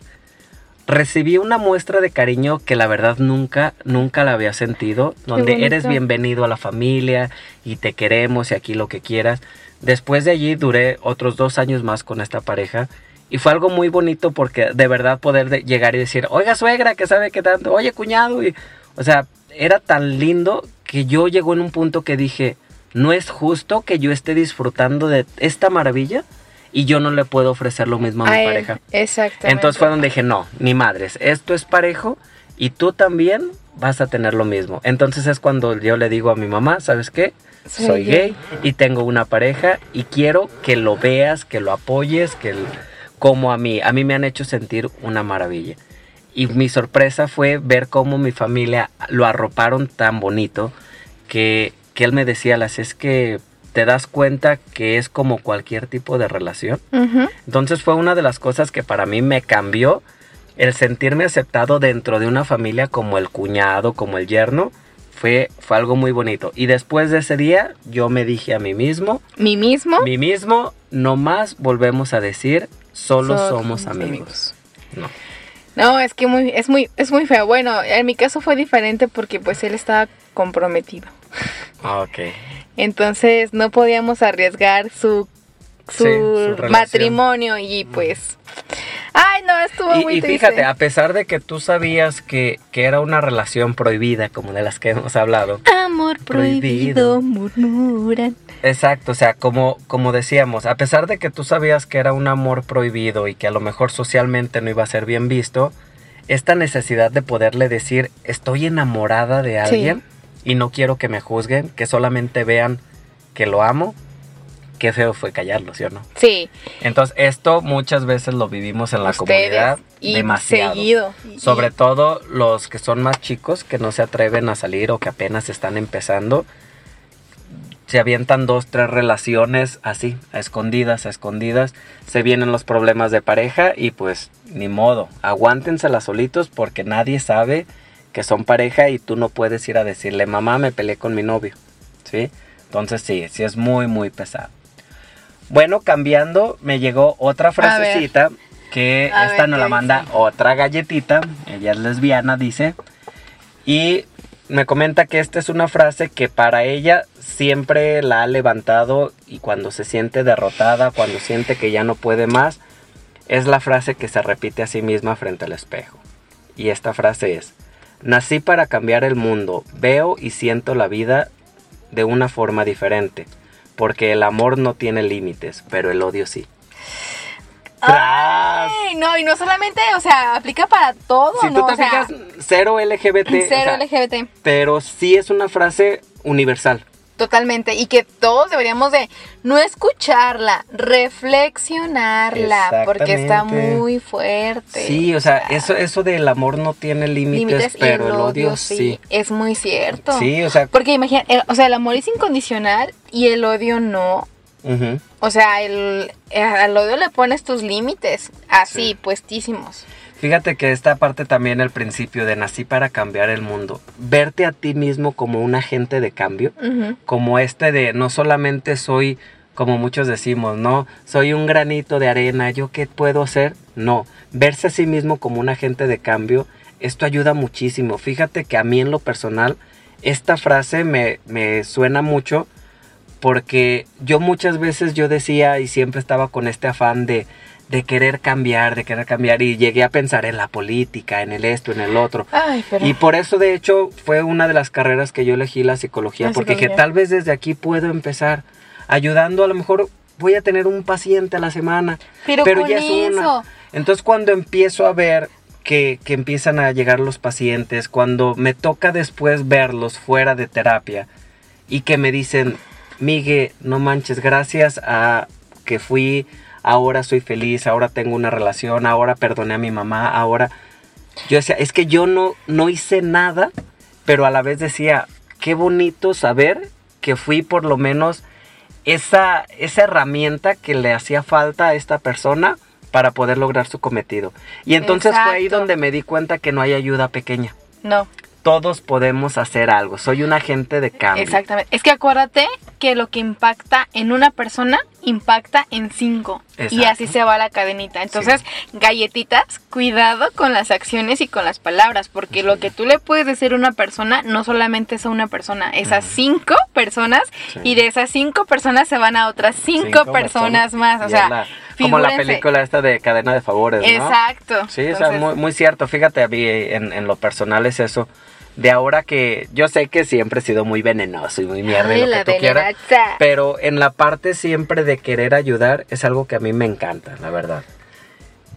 Recibí una muestra de cariño que la verdad nunca, nunca la había sentido, donde eres bienvenido a la familia y te queremos y aquí lo que quieras. Después de allí duré otros dos años más con esta pareja y fue algo muy bonito porque de verdad poder de- llegar y decir, oiga suegra, que sabe qué tanto, oye cuñado, y, o sea, era tan lindo que yo llegó en un punto que dije, no es justo que yo esté disfrutando de esta maravilla y yo no le puedo ofrecer lo mismo a mi él, pareja. Exactamente. Entonces fue donde dije, no, ni madres, esto es parejo y tú también vas a tener lo mismo. Entonces es cuando yo le digo a mi mamá, ¿sabes qué? Soy Soy, gay. gay y tengo una pareja y quiero que lo veas, que lo apoyes, que el- como a mí, a mí me han hecho sentir una maravilla. Y mi sorpresa fue ver cómo mi familia lo arroparon tan bonito que, que él me decía, las es que te das cuenta que es como cualquier tipo de relación. Entonces fue una de las cosas que para mí me cambió el sentirme aceptado dentro de una familia como el cuñado, como el yerno. Fue, fue algo muy bonito. Y después de ese día yo me dije a mí mismo, Mi mismo. mí mismo, no más volvemos a decir, solo So- somos amigos. No. No, es que muy, es muy, es muy feo. Bueno, en mi caso fue diferente porque pues él estaba comprometido. *laughs* Ah, Ok. Entonces no podíamos arriesgar su, su, Sí, su relación. matrimonio y pues... Ay, no, estuvo Y, muy y triste. fíjate, a pesar de que tú sabías que, que era una relación prohibida, como de las que hemos hablado, Amor Prohibido. prohibido, murmuran. Exacto, o sea, como, como decíamos, a pesar de que tú sabías que era un amor prohibido y que a lo mejor socialmente no iba a ser bien visto, esta necesidad de poderle decir, estoy enamorada de alguien y no quiero que me juzguen, que solamente vean que lo amo, qué feo fue callarlo, ¿sí o no? Sí. Entonces, esto muchas veces lo vivimos en la Ustedes, comunidad y demasiado. seguido. Y- Sobre todo los que son más chicos, que no se atreven a salir o que apenas están empezando. Se avientan dos, tres relaciones así, a escondidas, a escondidas. Se vienen los problemas de pareja y pues ni modo, aguántenselas solitos porque nadie sabe que son pareja y tú no puedes ir a decirle, mamá, me peleé con mi novio. ¿Sí? Entonces sí, sí es muy, muy pesado. Bueno, cambiando, me llegó otra frasecita que A esta ver, nos ¿qué la manda dice? otra galletita. Ella es lesbiana, dice. Y me comenta que esta es una frase que para ella siempre la ha levantado y cuando se siente derrotada, cuando siente que ya no puede más, es la frase que se repite a sí misma frente al espejo. Y esta frase es, nací para cambiar el mundo, veo y siento la vida de una forma diferente, porque el amor no tiene límites, pero el odio sí. Ay, no, y no solamente, o sea, aplica para todo, Si tú ¿no? te o sea, fijas, cero LGBT, o cero sea, LGBT. pero sí es una frase universal. Totalmente. Y que todos deberíamos de no escucharla, reflexionarla, porque está muy fuerte. Sí, o sea, eso, eso del amor no tiene límites, pero el odio sí. Es muy cierto. Sí, o sea, Porque imagina, el- o sea, el amor es incondicional y el odio no. O sea, el, al odio le pones tus límites, así, Sí. puestísimos. Fíjate que esta parte también el principio de nací para cambiar el mundo. Verte a ti mismo como un agente de cambio, como este de no solamente soy, como muchos decimos, no, soy un granito de arena, ¿yo qué puedo hacer? No, verse a sí mismo como un agente de cambio, esto ayuda muchísimo. Fíjate que a mí en lo personal, esta frase me, me suena mucho porque yo muchas veces yo decía y siempre estaba con este afán de, de querer cambiar, de querer cambiar y llegué a pensar en la política, en el esto, en el otro. Ay, pero... Y por eso, de hecho, fue una de las carreras que yo elegí la psicología, La porque dije, psicología. tal vez desde aquí puedo empezar ayudando, a lo mejor voy a tener un paciente a la semana, Pero pero, con ya es una. eso. Entonces, cuando empiezo a ver que, que empiezan a llegar los pacientes, cuando me toca después verlos fuera de terapia y que me dicen, Migue, no manches, gracias a que fui, ahora soy feliz, ahora tengo una relación, ahora perdoné a mi mamá, ahora... Yo decía, es que yo no, no hice nada, pero a la vez decía, qué bonito saber que fui por lo menos esa, esa herramienta que le hacía falta a esta persona para poder lograr su cometido. Y entonces fue ahí donde me di cuenta que no hay ayuda pequeña. No, Todos podemos hacer algo. Soy un agente de cambio. exactamente. Es que acuérdate que lo que impacta en una persona impacta en cinco. Y así se va la cadenita. Entonces, galletitas, cuidado con las acciones y con las palabras, porque lo que tú le puedes decir a una persona no solamente es a una persona, es a cinco personas Sí. y de esas cinco personas se van a otras cinco, Cinco personas más. O sea, la- como la película esta de cadena de favores, ¿no? Exacto. Sí, o sea, Entonces, muy, muy cierto. Fíjate, a mí en, en lo personal es eso. De ahora que yo sé que siempre he sido muy venenoso y muy mierda y lo que tú quieras. Pero en la parte siempre de querer ayudar es algo que a mí me encanta, la verdad.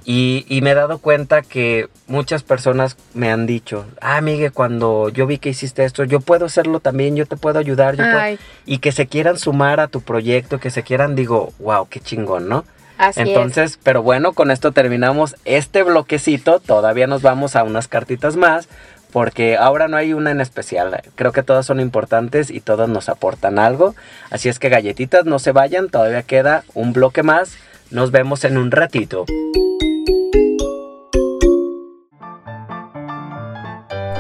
Y, y me he dado cuenta que muchas personas me han dicho, ah, Miguel, cuando yo vi que hiciste esto, yo puedo hacerlo también, yo te puedo ayudar, yo puedo-". Ay. Y que se quieran sumar a tu proyecto, que se quieran, digo, wow, qué chingón, ¿no? Así es. Entonces, pero bueno, con esto terminamos este bloquecito. Todavía nos vamos a unas cartitas más. Porque ahora no hay una en especial. Creo que todas son importantes y todas nos aportan algo. Así es que galletitas, no se vayan. Todavía queda un bloque más. Nos vemos en un ratito.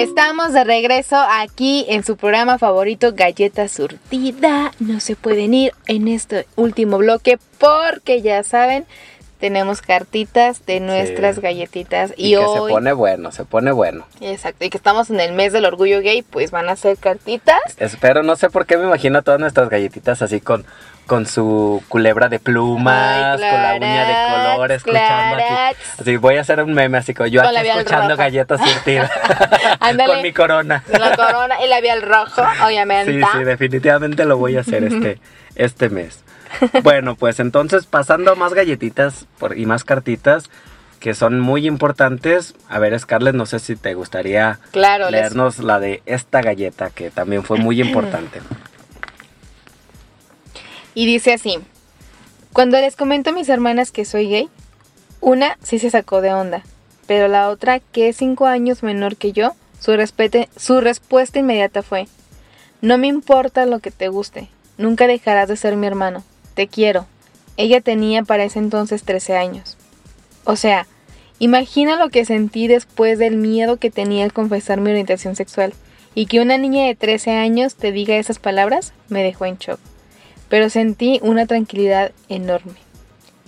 Estamos de regreso aquí en su programa favorito Galleta Surtida. No se pueden ir en este último bloque porque ya saben, tenemos cartitas de nuestras Sí. galletitas Y, y, que hoy se pone bueno, se pone bueno. Exacto, y que estamos en el mes del orgullo gay, pues van a ser cartitas. Espero, no sé por qué me imagino todas nuestras galletitas así con, con su culebra de plumas, Ay, con la uña de color, escuchando aquí. Así voy a hacer un meme así como yo Con aquí escuchando rojo. galletas surtidas. *laughs* *laughs* Con mi corona. La corona, el labial rojo, obviamente. Sí, sí, definitivamente lo voy a hacer este, *laughs* este mes. Bueno, pues entonces pasando a más galletitas por- y más cartitas que son muy importantes. A ver, Scarlett, no sé si te gustaría Claro, les- leernos la de esta galleta que también fue muy *clears throat* importante. Y dice así: Cuando les comento a mis hermanas que soy gay, una sí se sacó de onda, pero la otra, que es cinco años menor que yo, su, su respuesta inmediata fue: No me importa lo que te guste, nunca dejarás de ser mi hermano, te quiero. Ella tenía para ese entonces 13 años. O sea, imagina lo que sentí después del miedo que tenía al confesar mi orientación sexual. Y que una niña de 13 años te diga esas palabras me dejó en shock. Pero sentí una tranquilidad enorme.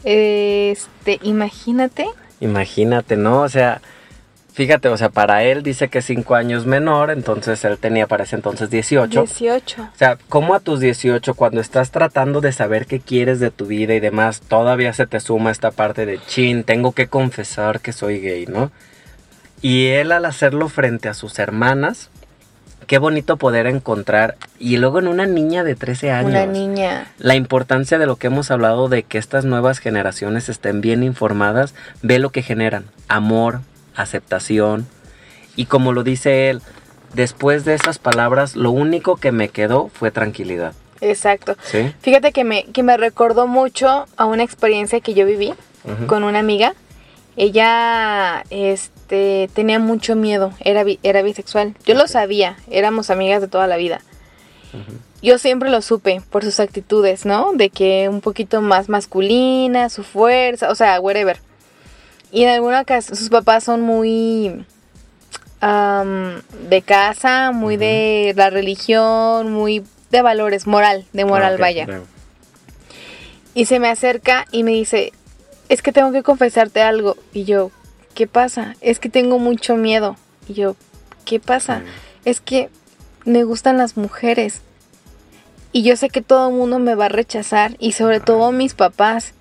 Este, imagínate. Imagínate, ¿no? O sea, fíjate, o sea, para él dice que es 5 años menor, entonces él tenía para ese entonces 18. 18. O sea, ¿cómo a tus 18, cuando estás tratando de saber qué quieres de tu vida y demás, todavía se te suma esta parte de chin, tengo que confesar que soy gay, ¿no? Y él al hacerlo frente a sus hermanas, qué bonito poder encontrar, y luego en una niña de 13 años. Una niña. La importancia de lo que hemos hablado de que estas nuevas generaciones estén bien informadas, ve lo que generan, amor, aceptación. Y como lo dice él, después de esas palabras, lo único que me quedó fue tranquilidad. Exacto. ¿Sí? Fíjate que me, que me recordó mucho a una experiencia que yo viví con una amiga. Ella este, tenía mucho miedo, era, bi- era bisexual. Yo lo sabía, éramos amigas de toda la vida. Yo siempre lo supe por sus actitudes, ¿no? De que un poquito más masculina, su fuerza, o sea, whatever. Y en alguna ocasión, sus papás son muy de casa, muy de la religión, muy de valores, moral, de moral, Ah, vaya. Y se me acerca y me dice, es que tengo que confesarte algo. Y yo, ¿qué pasa? Es que tengo mucho miedo. Y yo, ¿qué pasa? Mm. Es que me gustan las mujeres. Y yo sé que todo el mundo me va a rechazar. Y sobre todo mis papás.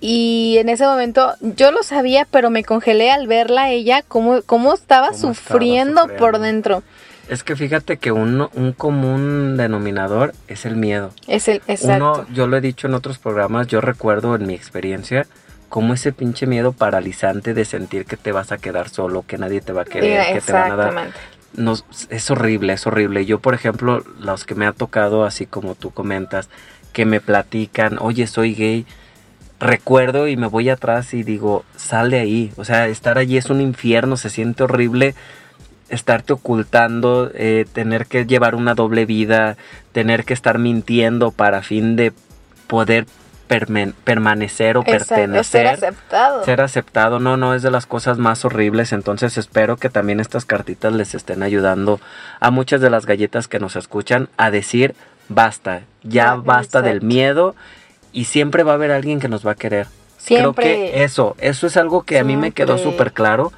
Y en ese momento yo lo sabía, pero me congelé al verla ella, cómo, cómo estaba Cómo estaba sufriendo por dentro. Es que fíjate que un, un común denominador es el miedo. Es el exacto. Uno, yo lo he dicho en otros programas, yo recuerdo en mi experiencia como ese pinche miedo paralizante de sentir que te vas a quedar solo, que nadie te va a querer, que te van a dar... Exactamente. No, es horrible, es horrible. Yo, por ejemplo, los que me ha tocado, así como tú comentas, que me platican, oye, soy gay, recuerdo y me voy atrás y digo, sal de ahí. O sea, estar allí es un infierno, se siente horrible estarte ocultando, eh, tener que llevar una doble vida, tener que estar mintiendo para fin de poder permanecer o Exacto, pertenecer. ser aceptado. Ser aceptado, no, no, es de las cosas más horribles. Entonces espero que también estas cartitas les estén ayudando a muchas de las galletas que nos escuchan a decir basta, ya basta del miedo y siempre va a haber alguien que nos va a querer. Creo Siempre. que eso, eso es algo que a mí me quedó súper claro.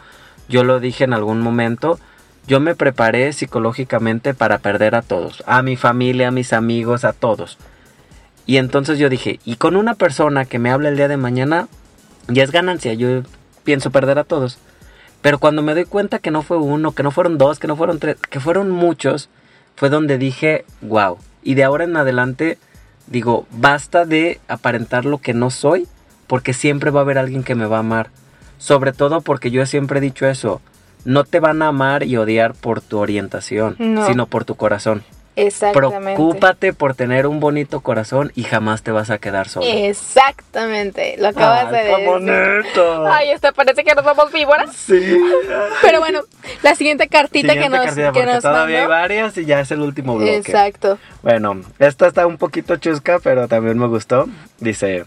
Yo lo dije en algún momento. Yo me preparé psicológicamente para perder a todos, a mi familia, a mis amigos, a todos. Y entonces yo dije, y con una persona que me habla el día de mañana, ya es ganancia, yo pienso perder a todos. Pero cuando me doy cuenta que no fue uno, que no fueron dos, que no fueron tres, que fueron muchos, fue donde dije, wow. Y de ahora en adelante digo, basta de aparentar lo que no soy, porque siempre va a haber alguien que me va a amar. Sobre todo porque yo siempre he dicho eso, no te van a amar y odiar por tu orientación, No. sino por tu corazón. Exactamente. Preocúpate por tener un bonito corazón y jamás te vas a quedar solo. Exactamente, lo acabas Ay, de decir. bonito. Ay, hasta parece que nos vamos víboras. Sí. Pero bueno, la siguiente cartita Siguiente que nos, cartita, que nos todavía hay varias y ya es el último bloque. Exacto. Bueno, esta está un poquito chusca, pero también me gustó. Dice,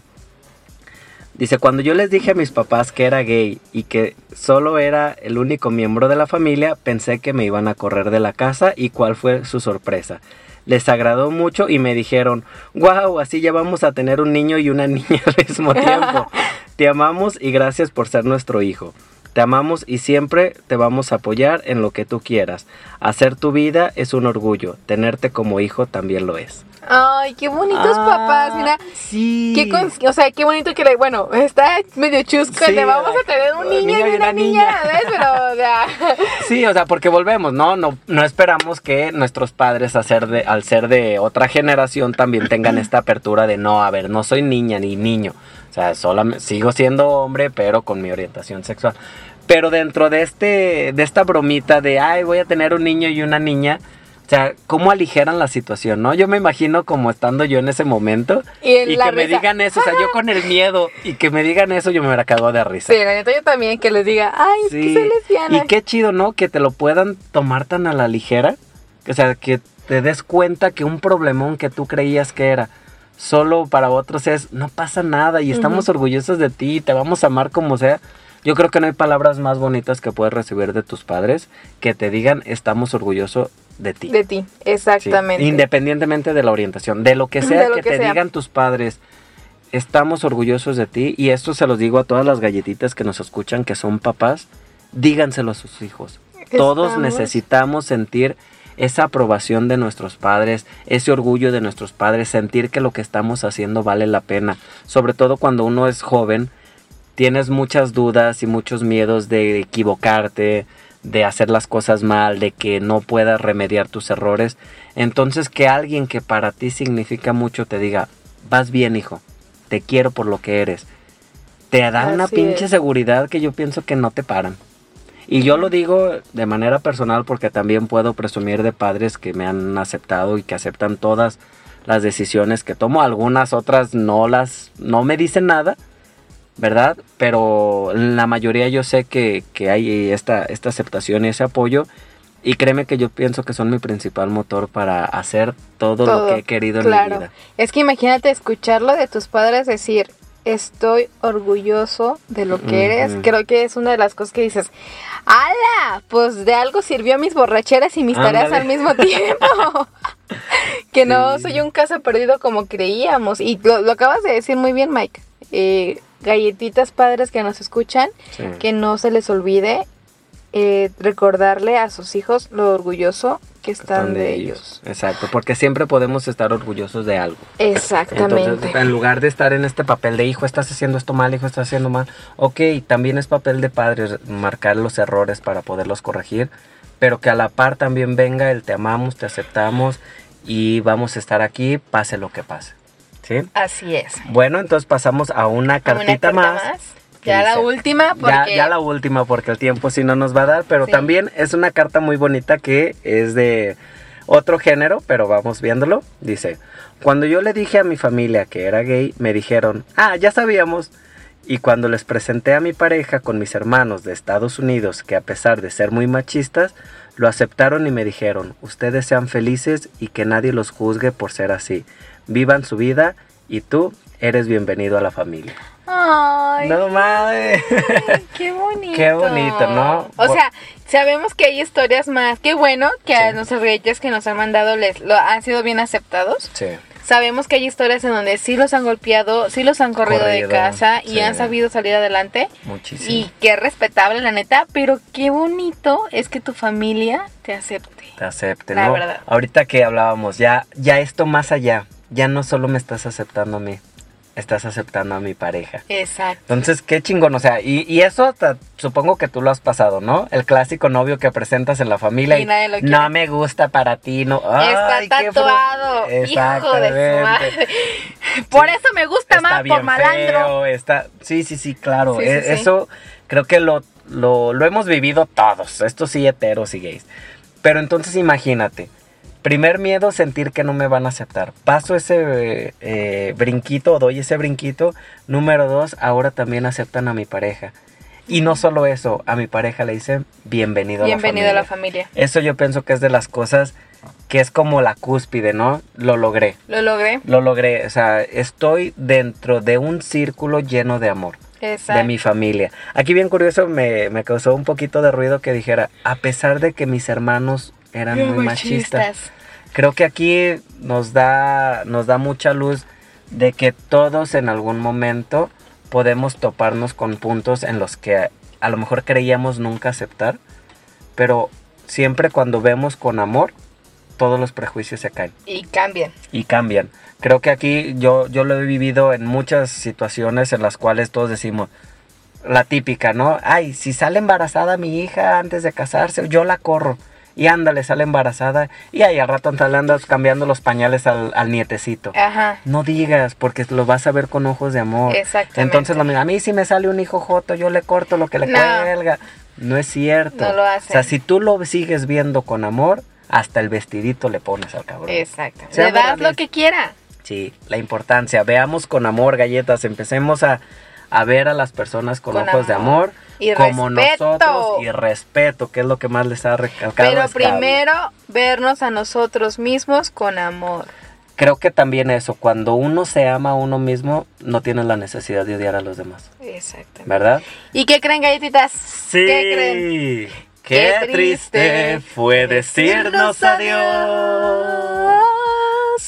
Dice, cuando yo les dije a mis papás que era gay y que solo era el único miembro de la familia, pensé que me iban a correr de la casa y cuál fue su sorpresa. Les agradó mucho y me dijeron, wow, así ya vamos a tener un niño y una *laughs* niña al mismo tiempo. *laughs* Te amamos y gracias por ser nuestro hijo. Te amamos y siempre te vamos a apoyar en lo que tú quieras. Hacer tu vida es un orgullo, tenerte como hijo también lo es. Ay, qué bonitos Ah, papás, mira. Sí. Qué con- o sea, qué bonito que le, bueno, está medio chusco, Sí, le vamos a tener un niño y una niña, ¿ves? Pero, o sea, *laughs* Sí, o sea, porque volvemos, ¿no? No, no esperamos que nuestros padres hacer de, al ser de otra generación también tengan *laughs* esta apertura de no, a ver, no soy niña ni niño. O sea, solamente, sigo siendo hombre, pero con mi orientación sexual. Pero dentro de este, de esta bromita de ay, voy a tener un niño y una niña. O sea, ¿cómo aligeran la situación, no? Yo me imagino como estando yo en ese momento Y que me digan eso, o sea, yo *laughs* con el miedo y que me digan eso, yo me hubiera cagado de risa. sí, la neta yo también que les diga, ay, es que Sí. soy lesbiana. Y qué chido, ¿no? Que te lo puedan tomar tan a la ligera. O sea, que te des cuenta que un problemón que tú creías que era solo para otros es no pasa nada y estamos orgullosos de ti y te vamos a amar como sea. Yo creo que no hay palabras más bonitas que puedes recibir de tus padres que te digan estamos orgullosos de ti. De ti, Sí, exactamente. Independientemente de la orientación, de lo que sea lo que, que te sea. digan tus padres, estamos orgullosos de ti y esto se los digo a todas las galletitas que nos escuchan que son papás, díganselo a sus hijos. Todos necesitamos sentir esa aprobación de nuestros padres, ese orgullo de nuestros padres, sentir que lo que estamos haciendo vale la pena, sobre todo cuando uno es joven, tienes muchas dudas y muchos miedos de equivocarte, de hacer las cosas mal, de que no puedas remediar tus errores. Entonces que alguien que para ti significa mucho te diga, vas bien hijo, te quiero por lo que eres. Te da una Así pinche es. seguridad que yo pienso que no te paran. Y yo lo digo de manera personal porque también puedo presumir de padres que me han aceptado y que aceptan todas las decisiones que tomo. Algunas otras no las, no me dicen nada, ¿verdad? Pero la mayoría yo sé que, que hay esta, esta aceptación y ese apoyo. Y créeme que yo pienso que son mi principal motor para hacer todo, lo que he querido en claro. mi vida. Es que imagínate escucharlo de tus padres decir, estoy orgulloso de lo que eres. Creo que es una de las cosas que dices, ¡Hala! Pues de algo sirvió mis borracheras y mis tareas al mismo tiempo. *laughs* *laughs* que no Sí. soy un caso perdido como creíamos. Y lo, lo acabas de decir muy bien, Mike. Eh, galletitas padres que nos escuchan, Sí. que no se les olvide eh, recordarle a sus hijos lo orgulloso que están, de, ellos. Exacto, porque siempre podemos estar orgullosos de algo. Exactamente. Entonces, en lugar de estar en este papel de hijo, estás haciendo esto mal, hijo, estás haciendo mal. Ok, también es papel de padre marcar los errores para poderlos corregir, pero que a la par también venga el te amamos, te aceptamos y vamos a estar aquí, pase lo que pase. ¿Sí? Así es. Bueno, entonces pasamos a una cartita carta más. Ya la última, porque Ya, ya la última porque el tiempo sí no nos va a dar, pero Sí. también es una carta muy bonita que es de otro género, pero vamos viéndolo. Dice, cuando yo le dije a mi familia que era gay, me dijeron, ah, ya sabíamos. Y cuando les presenté a mi pareja con mis hermanos de Estados Unidos, que a pesar de ser muy machistas, lo aceptaron y me dijeron, ustedes sean felices y que nadie los juzgue por ser así. Vivan su vida y tú eres bienvenido a la familia. Ay, No madre. qué bonito. Qué bonito, ¿no? O sea, sabemos que hay historias más. Qué bueno que a nuestros galletas que nos han mandado les lo han sido bien aceptados. Sí. Sabemos que hay historias en donde sí los han golpeado, sí los han corrido, de casa y sí. han sabido salir adelante. Muchísimo. Y qué respetable, la neta. Pero qué bonito es que tu familia te acepte. Te acepte, La ¿no? verdad. Ahorita que hablábamos, ya, ya esto más allá, ya no solo me estás aceptando a mí, estás aceptando a mi pareja. Exacto. Entonces, qué chingón, o sea, y, y eso hasta- supongo que tú lo has pasado, ¿no? El clásico novio que presentas en la familia Y y, nadie lo quiere. no me gusta para ti, no. Ay, Está qué tatuado. Hijo de su madre. Por eso me gusta está más bien por malandro. feo, está... Sí, sí, sí, claro. Sí, sí, E- sí. Eso creo que lo, lo, lo hemos vivido todos, estos sí heteros y gays. Pero entonces imagínate, primer miedo, sentir que no me van a aceptar. Paso ese eh, brinquito, doy ese brinquito. Número dos, ahora también aceptan a mi pareja. Y no solo eso, a mi pareja le dicen bienvenido, Bienvenido a a la la familia. familia. Eso yo pienso que es de las cosas que es como la cúspide, ¿no? Lo logré. Lo logré. Lo logré, o sea, estoy dentro de un círculo lleno de amor. Exacto. de mi familia. Aquí bien curioso me, me causó un poquito de ruido que dijera, a pesar de que mis hermanos eran Bien muy machistas, creo que aquí nos da, nos da mucha luz de que todos en algún momento podemos toparnos con puntos en los que a lo mejor creíamos nunca aceptar, pero siempre cuando vemos con amor, todos los prejuicios se caen Y cambian. y cambian. Creo que aquí yo, yo lo he vivido en muchas situaciones en las cuales todos decimos la típica, ¿no? Ay, si sale embarazada mi hija antes de casarse, yo la corro. Y ándale, sale embarazada. Y ahí al rato le andas cambiando los pañales al, al nietecito. Ajá. No digas, porque lo vas a ver con ojos de amor. Exactamente. Entonces, lo mismo, a mí si me sale un hijo joto, yo le corto lo que le No. cuelga. No es cierto. No lo hacen. O sea, si tú lo sigues viendo con amor, hasta el vestidito le pones al cabrón. Exacto. Le das lo que quiera. Sí, la importancia. Veamos con amor, galletas. Empecemos a, a ver a las personas con, Con ojos de amor. Y como respeto. nosotros. Y respeto, que es lo que más les ha recalcado. Pero primero, vernos a nosotros mismos con amor. Creo que también eso, cuando uno se ama a uno mismo, no tienes la necesidad de odiar a los demás. Exactamente. ¿Verdad? ¿Y qué creen, galletitas? Sí. ¿Qué creen? Qué, Qué triste triste fue decirnos adiós.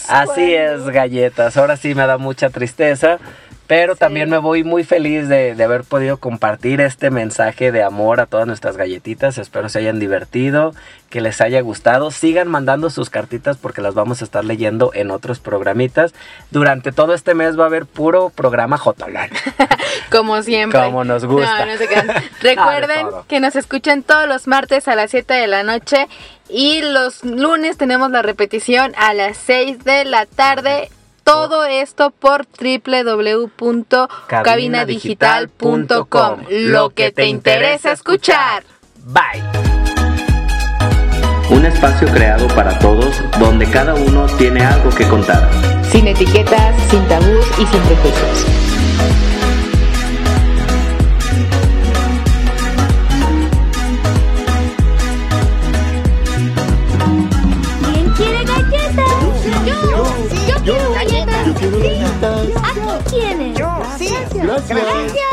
Así es, galletas. Ahora sí me da mucha tristeza. Pero también me voy muy feliz de, de haber podido compartir este mensaje de amor a todas nuestras galletitas. Espero se hayan divertido, que les haya gustado. Sigan mandando sus cartitas porque las vamos a estar leyendo en otros programitas. Durante todo este mes va a haber puro programa Jotolán. *laughs* Como siempre. Como nos gusta. No, no se. *laughs* Ah, Recuerden que nos escuchan todos los martes a las 7 de la noche y los lunes tenemos la repetición a las 6 de la tarde. Todo esto por www.cabinadigital.com. Lo que te interesa escuchar. Bye. Un espacio creado para todos donde cada uno tiene algo que contar. Sin etiquetas, sin tabús y sin prejuicios. Galletas. Aquí tienes. Gracias. Gracias. Gracias. Gracias.